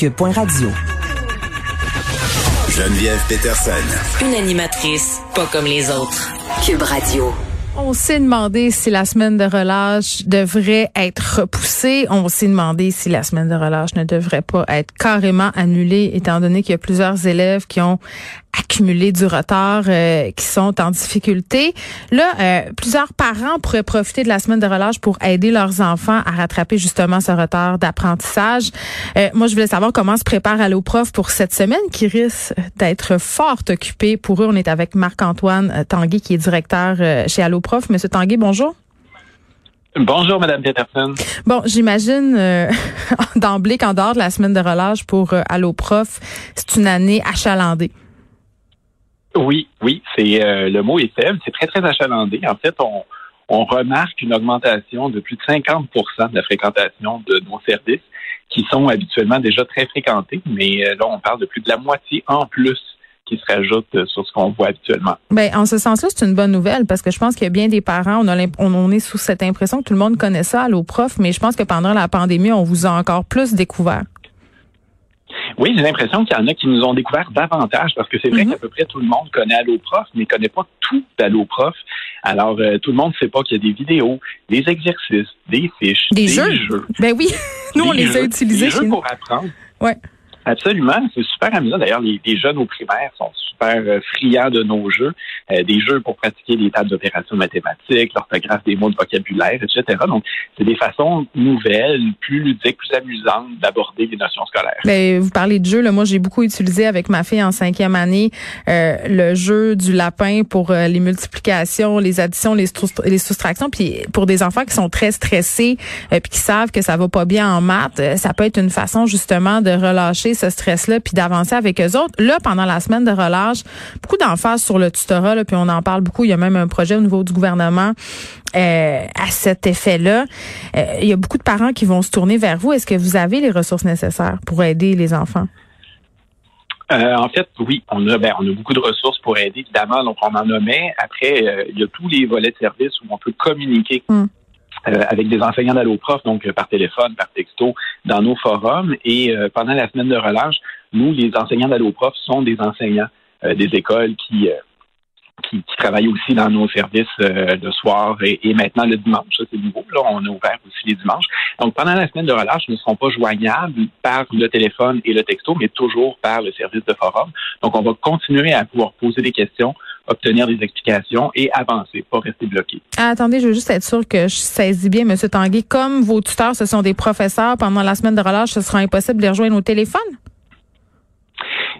Cube.radio. Geneviève Peterson. Une animatrice pas comme les autres. Cube Radio. On s'est demandé si la semaine de relâche devrait être repoussée. On s'est demandé si la semaine de relâche ne devrait pas être carrément annulée, étant donné qu'il y a plusieurs élèves qui ont accumulé du retard, euh, qui sont en difficulté. Là, euh, plusieurs parents pourraient profiter de la semaine de relâche pour aider leurs enfants à rattraper justement ce retard d'apprentissage. Euh, moi, je voulais savoir comment se prépare Alloprof pour cette semaine qui risque d'être fort occupée. Pour eux, on est avec Marc-Antoine Tanguy, qui est directeur chez Alloprof. Monsieur Tanguy, bonjour. Bonjour, Madame Peterson. Bon, j'imagine d'emblée qu'en dehors de la semaine de relâche pour Alloprof, c'est une année achalandée. Oui, oui, c'est euh, le mot est faible, c'est très très achalandé. En fait, on, on remarque une augmentation de plus de 50% de la fréquentation de nos services qui sont habituellement déjà très fréquentés, mais euh, là on parle de plus de la moitié en plus qui se rajoute euh, sur ce qu'on voit habituellement. Ben, en ce sens-là, c'est une bonne nouvelle parce que je pense qu'il y a bien des parents, on, a on, est sous cette impression que tout le monde connaît ça à prof, mais je pense que pendant la pandémie, on vous a encore plus découvert. Oui, j'ai l'impression qu'il y en a qui nous ont découvert davantage parce que c'est vrai mhm. qu'à peu près tout le monde connaît Alloprof, mais ne connaît pas tout d'Alloprof. Alors, euh, tout le monde ne sait pas qu'il y a des vidéos, des exercices, des fiches, des, jeux. Ben oui, nous, on les a utilisés. Des jeux pour apprendre. Ouais. Absolument, c'est super amusant. D'ailleurs, les, jeunes au primaire sont super euh, friands de nos jeux, euh, des jeux pour pratiquer les tables d'opération mathématiques, l'orthographe des mots de vocabulaire, etc. Donc, c'est des façons nouvelles, plus ludiques, plus amusantes d'aborder les notions scolaires. Mais ben, vous parlez de jeux, là, moi j'ai beaucoup utilisé avec ma fille en cinquième année euh, le jeu du lapin pour les multiplications, les additions, les, les soustractions. Puis pour des enfants qui sont très stressés, puis qui savent que ça va pas bien en maths, ça peut être une façon justement de relâcher ce stress-là puis d'avancer avec eux autres. Là, pendant la semaine de relâche, beaucoup d'emphase sur le tutorat, là, puis on en parle beaucoup. Il y a même un projet au niveau du gouvernement euh, à cet effet-là. Euh, il y a beaucoup de parents qui vont se tourner vers vous. Est-ce que vous avez les ressources nécessaires pour aider les enfants? Euh, en fait, oui, on a, ben, on a beaucoup de ressources pour aider, évidemment. Donc, on en nommait. Après, il y a tous les volets de service où on peut communiquer mm. Euh, avec des enseignants d'alloprof, donc euh, par téléphone, par texto, dans nos forums. Et euh, pendant la semaine de relâche, nous, les enseignants d'alloprof sont des enseignants des écoles qui, qui, travaillent aussi dans nos services le soir et, maintenant le dimanche. Ça, c'est nouveau. Là, on a ouvert aussi les dimanches. Donc, pendant la semaine de relâche, nous ne serons pas joignables par le téléphone et le texto, mais toujours par le service de forum. Donc, on va continuer à pouvoir poser des questions obtenir des explications et avancer, pas rester bloqué. Ah, attendez, je veux juste être sûr que je saisis bien, M. Tanguy. Comme vos tuteurs, ce sont des professeurs, pendant la semaine de relâche, ce sera impossible de les rejoindre au téléphone?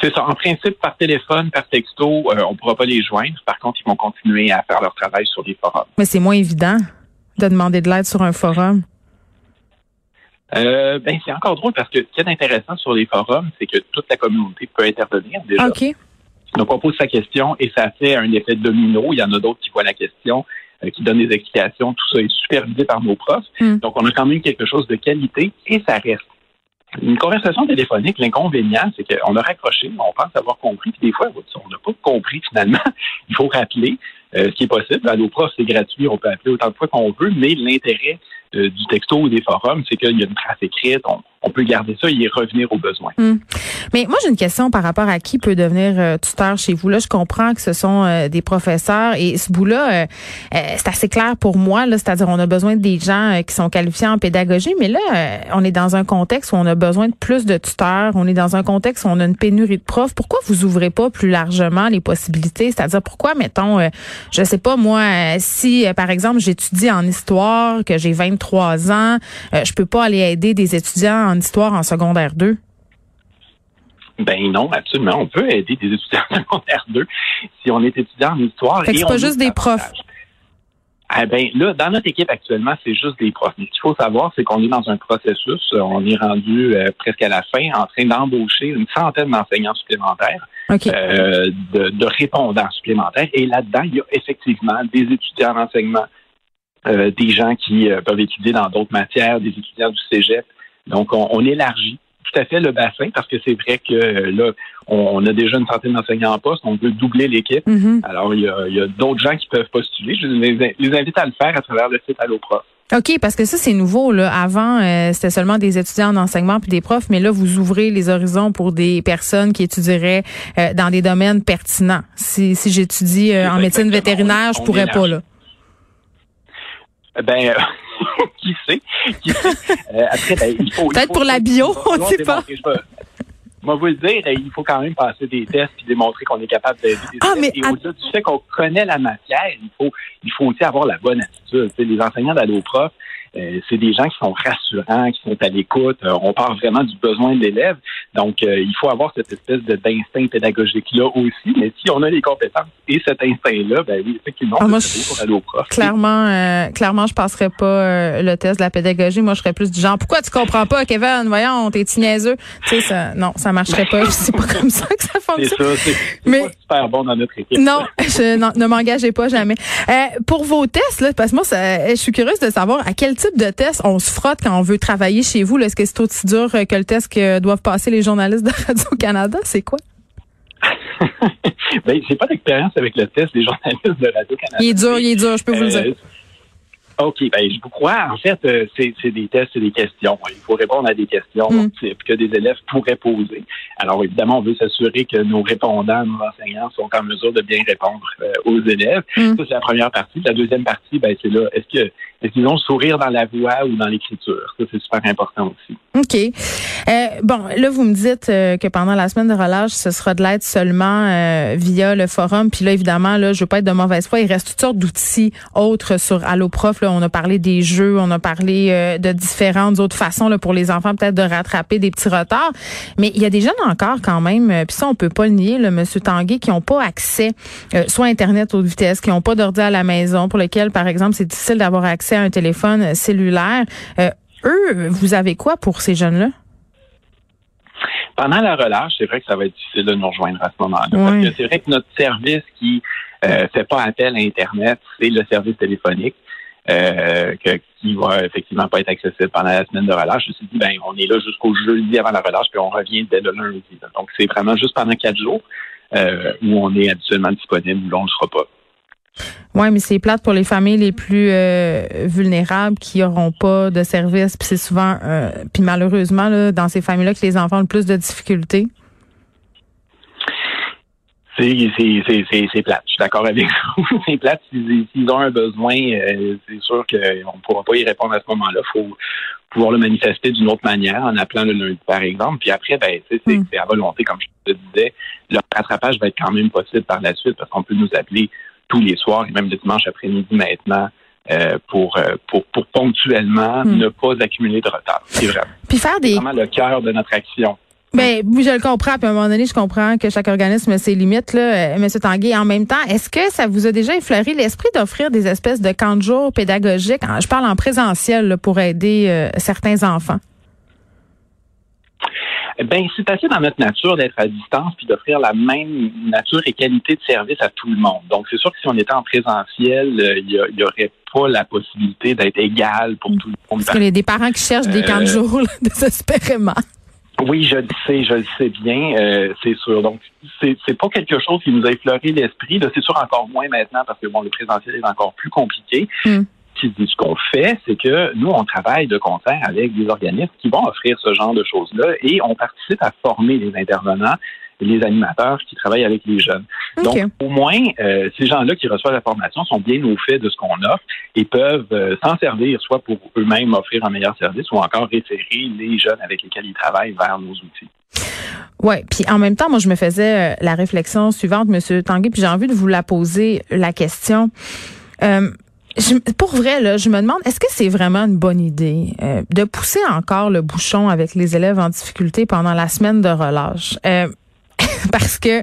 C'est ça. En principe, par téléphone, par texto, euh, on ne pourra pas les joindre. Par contre, ils vont continuer à faire leur travail sur des forums. Mais c'est moins évident de demander de l'aide sur un forum. Euh, ben, c'est encore drôle parce que ce qui est intéressant sur les forums, c'est que toute la communauté peut intervenir déjà. OK. Donc, on pose sa question et ça fait un effet domino. Il y en a d'autres qui voient la question, euh, qui donnent des explications. Tout ça est supervisé par nos profs. Hmm. Donc, on a quand même quelque chose de qualité et ça reste. Une conversation téléphonique, l'inconvénient, c'est qu'on a raccroché, on pense avoir compris, puis des fois, on n'a pas compris finalement. Il faut rappeler euh, ce qui est possible. À nos profs, c'est gratuit, on peut appeler autant de fois qu'on veut, mais l'intérêt euh, du texto ou des forums, c'est qu'il y a une trace écrite, on, on peut garder ça et revenir aux besoins. Hmm. Mais moi, j'ai une question par rapport à qui peut devenir euh, tuteur chez vous. Là, je comprends que ce sont euh, des professeurs et ce bout-là, euh, c'est assez clair pour moi. C'est-à-dire, on a besoin des gens qui sont qualifiés en pédagogie, mais là, on est dans un contexte où on a besoin de plus de tuteurs. On est dans un contexte où on a une pénurie de profs. Pourquoi vous ouvrez pas plus largement les possibilités? C'est-à-dire, pourquoi, mettons, je sais pas moi, si par exemple j'étudie en histoire, que j'ai 23 ans, je peux pas aller aider des étudiants histoire en secondaire 2? Ben non, absolument. On peut aider des étudiants en secondaire 2 si on est étudiant en histoire. Fait que c'est pas juste des profs. Ah ben là, dans notre équipe actuellement, c'est juste des profs. Mais ce qu'il faut savoir, c'est qu'on est dans un processus. On est rendu euh, presque à la fin, en train d'embaucher une centaine d'enseignants supplémentaires, euh, de, répondants supplémentaires. Et là-dedans, il y a effectivement des étudiants en enseignement, euh, des gens qui peuvent étudier dans d'autres matières, des étudiants du cégep, donc, on, élargit tout à fait le bassin parce que c'est vrai que là, on, a déjà une centaine d'enseignants en poste, on veut doubler l'équipe. Mm-hmm. Alors, il y a, d'autres gens qui peuvent postuler. Je les, invite à le faire à travers le site AlloProf. OK, parce que ça, c'est nouveau. Là. Avant, euh, c'était seulement des étudiants en enseignement puis des profs, mais là, vous ouvrez les horizons pour des personnes qui étudieraient euh, dans des domaines pertinents. Si, si j'étudie euh, en médecine vétérinaire, je pourrais pas, là. Ben, qui sait? Qui sait? Après, ben, il faut... Peut-être pour la bio, on ne sait pas. Moi, vous le dire, il faut quand même passer des tests et démontrer qu'on est capable des ah, Mais et au-delà du fait qu'on connaît la matière, il faut, il faut aussi avoir la bonne attitude. les enseignants d'alloprof, euh, c'est des gens qui sont rassurants, qui sont à l'écoute. Euh, on parle vraiment du besoin de l'élève. Donc, euh, il faut avoir cette espèce d'instinct pédagogique-là aussi. Mais si on a les compétences et cet instinct-là, ben oui, effectivement, ah, pour aller au prof. Clairement, clairement, je passerais pas le test de la pédagogie. Moi, je serais plus du genre, pourquoi tu comprends pas, Kevin? Voyons, t'es niaiseux. Tu sais, ça, non, ça marcherait pas. C'est pas comme ça que ça fonctionne. C'est ça, c'est mais... super bon dans notre équipe. Non, je, ne m'engagez pas jamais. pour vos tests, là, parce que moi, je suis curieuse de savoir à quel type de test on se frotte quand on veut travailler chez vous? Est-ce que c'est aussi dur que le test que doivent passer les journalistes de Radio-Canada? C'est quoi? ben, j'ai pas d'expérience avec le test des journalistes de Radio-Canada. Il est dur, il est dur, je peux vous le dire. OK, ben je vous crois. En fait, euh, c'est des tests, c'est des questions. Il faut répondre à des questions mm. que des élèves pourraient poser. Alors évidemment, on veut s'assurer que nos répondants, nos enseignants sont en mesure de bien répondre euh, aux élèves. Mm. Ça, c'est la première partie. La deuxième partie, ben c'est là, est-ce que est-ce qu'ils ont le sourire dans la voix ou dans l'écriture? Ça, c'est super important aussi. OK. Euh, bon, là, vous me dites que pendant la semaine de relâche, ce sera de l'aide seulement via le forum. Puis là, évidemment, là, je veux pas être de mauvaise foi. Il reste toutes sortes d'outils autres sur AlloProf on a parlé des jeux, on a parlé euh, de différentes autres façons là, pour les enfants peut-être de rattraper des petits retards. Mais il y a des jeunes encore quand même, euh, puis ça on peut pas le nier, le Monsieur Tanguay, qui n'ont pas accès euh, soit Internet haute vitesse, qui n'ont pas d'ordi à la maison, pour lesquels par exemple c'est difficile d'avoir accès à un téléphone cellulaire. eux, vous avez quoi pour ces jeunes-là? Pendant la relâche, c'est vrai que ça va être difficile de nous rejoindre à ce moment-là. Parce que c'est vrai que notre service qui euh, fait pas appel à Internet, c'est le service téléphonique euh, qui va effectivement pas être accessible pendant la semaine de relâche. Je me suis dit, ben, on est là jusqu'au jeudi avant la relâche, puis on revient dès le lundi. Donc, c'est vraiment juste pendant quatre jours euh, où on est habituellement disponible, où l'on ne sera pas. Oui, mais c'est plate pour les familles les plus euh, vulnérables qui n'auront pas de service. Puis c'est souvent, euh, puis malheureusement, là, dans ces familles-là, que les enfants ont le plus de difficultés. C'est plate. Je suis d'accord avec vous. c'est plate. S'ils ont un besoin, euh, c'est sûr qu'on ne pourra pas y répondre à ce moment-là. Il faut pouvoir le manifester d'une autre manière, en appelant le lundi, par exemple. Puis après, ben, c'est à volonté, comme je te disais. Le rattrapage va être quand même possible par la suite parce qu'on peut nous appeler tous les soirs et même le dimanche après-midi maintenant. Euh, pour, euh, pour, pour ponctuellement hmm. ne pas accumuler de retard. C'est vrai. Puis faire des... vraiment le cœur de notre action. Ben, je le comprends. Puis à un moment donné, je comprends que chaque organisme a ses limites, là, euh, M. Tanguay. En même temps, est-ce que ça vous a déjà effleuré l'esprit d'offrir des espèces de camps de jour pédagogiques? Je parle en présentiel pour aider euh, certains enfants. Ben, c'est assez dans notre nature d'être à distance puis d'offrir la même nature et qualité de service à tout le monde. Donc, c'est sûr que si on était en présentiel, euh, il y, aurait pas la possibilité d'être égal pour tout le monde. Parce qu'il y a des parents qui cherchent des camps de jour désespérément. Oui, je le sais, je le sais bien, euh, c'est sûr. Donc, c'est, c'est pas quelque chose qui nous a effleuré l'esprit. C'est sûr encore moins maintenant parce que bon, le présentiel est encore plus compliqué. Mm. Ce qu'on fait, c'est que nous, on travaille de concert avec des organismes qui vont offrir ce genre de choses-là et on participe à former les intervenants les animateurs qui travaillent avec les jeunes. Donc, au moins, euh, ces gens-là qui reçoivent la formation sont bien au fait de ce qu'on offre et peuvent euh, s'en servir, soit pour eux-mêmes offrir un meilleur service ou encore référer les jeunes avec lesquels ils travaillent vers nos outils. Oui, puis en même temps, moi, je me faisais euh, la réflexion suivante, Monsieur Tanguy, puis j'ai envie de vous la poser, la question. pour vrai, là, je me demande, est-ce que c'est vraiment une bonne idée de pousser encore le bouchon avec les élèves en difficulté pendant la semaine de relâche? Parce que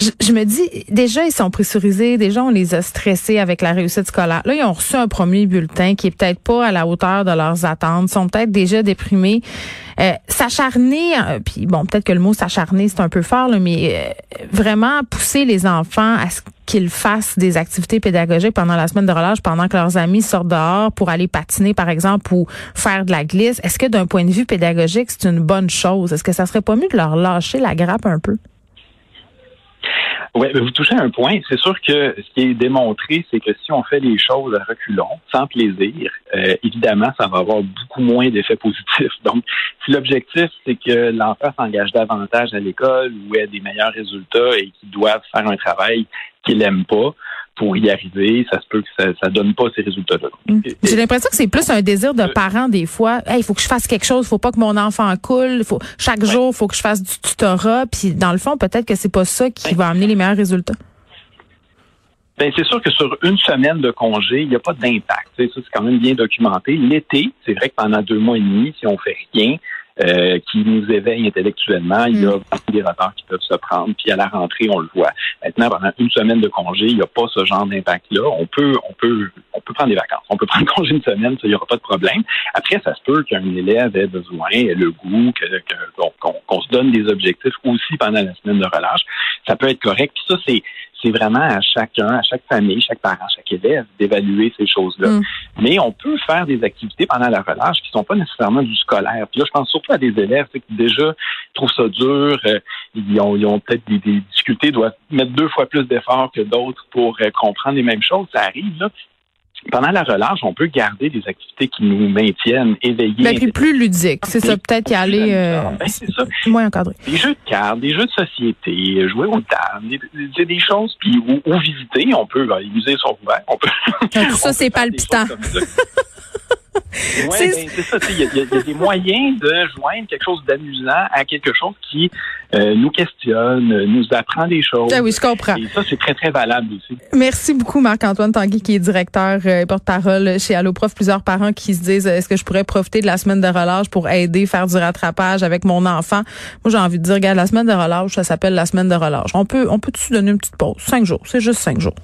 je, me dis, déjà, ils sont pressurisés, déjà, on les a stressés avec la réussite scolaire. Là, ils ont reçu un premier bulletin qui est peut-être pas à la hauteur de leurs attentes, sont peut-être déjà déprimés. Euh, s'acharner, euh, puis bon, peut-être que le mot s'acharner, c'est un peu fort, mais euh, vraiment pousser les enfants à qu'ils fassent des activités pédagogiques pendant la semaine de relâche, pendant que leurs amis sortent dehors pour aller patiner, par exemple, ou faire de la glisse. Est-ce que d'un point de vue pédagogique, c'est une bonne chose? Est-ce que ça serait pas mieux de leur lâcher la grappe un peu? Oui, vous touchez un point. C'est sûr que ce qui est démontré, c'est que si on fait les choses à reculons, sans plaisir, euh, évidemment, ça va avoir beaucoup moins d'effets positifs. Donc, si l'objectif, c'est que l'enfant s'engage davantage à l'école ou ait des meilleurs résultats et qu'il doit faire un travail qu'il n'aime pas, pour y arriver, ça se peut que ça, ça donne pas ces résultats-là. Mm. J'ai l'impression que c'est plus un désir de parents des fois. Il faut que je fasse quelque chose, faut pas que mon enfant coule, faut chaque jour, il faut que je fasse du tutorat. Puis dans le fond, peut-être que c'est pas ça qui va amener les meilleurs résultats. Ben, c'est sûr que sur une semaine de congé, il n'y a pas d'impact. Ça, c'est quand même bien documenté. L'été, c'est vrai que pendant deux mois et demi, si on fait rien, euh, qui nous éveille intellectuellement. Il y a mm. des retards qui peuvent se prendre, puis à la rentrée, on le voit. Maintenant, pendant une semaine de congé, il n'y a pas ce genre d'impact-là. On peut, on peut, on peut prendre des vacances. On peut prendre congé une semaine, ça, il n'y aura pas de problème. Après, ça se peut qu'un élève ait besoin, le goût, que, qu'on, se donne des objectifs aussi pendant la semaine de relâche. Ça peut être correct. Puis ça, c'est c'est vraiment à chacun, à chaque famille, chaque parent, chaque élève d'évaluer ces choses-là. Mm. Mais on peut faire des activités pendant la relâche qui sont pas nécessairement du scolaire. Puis là, je pense surtout à des élèves qui déjà trouvent ça dur, euh, ils ont, ont peut-être des, difficultés, doivent mettre deux fois plus d'efforts que d'autres pour euh, comprendre les mêmes choses. Ça arrive, là pendant la relâche, on peut garder des activités qui nous maintiennent éveillés. Mais ben, plus ludique, c'est ça, peut-être y aller euh, ben, c'est ça. moins encadré. Des jeux de cartes, des jeux de société, jouer au dames, des, des, choses, puis ou, visiter, on peut, les musées sont ouverts, on peut. Tout ça, c'est palpitant. Oui, ben, c'est ça. Il y, a des moyens de joindre quelque chose d'amusant à quelque chose qui euh, nous questionne, nous apprend des choses. Ah oui, je comprends. Et ça, c'est très, très valable aussi. Merci beaucoup, Marc-Antoine Tanguy, qui est directeur et euh, porte-parole chez Alloprof. Plusieurs parents qui se disent, est-ce que je pourrais profiter de la semaine de relâche pour aider, faire du rattrapage avec mon enfant? Moi, j'ai envie de dire, regarde, la semaine de relâche, ça s'appelle la semaine de relâche. On peut, on peut-tu donner une petite pause? Cinq jours. C'est juste cinq jours.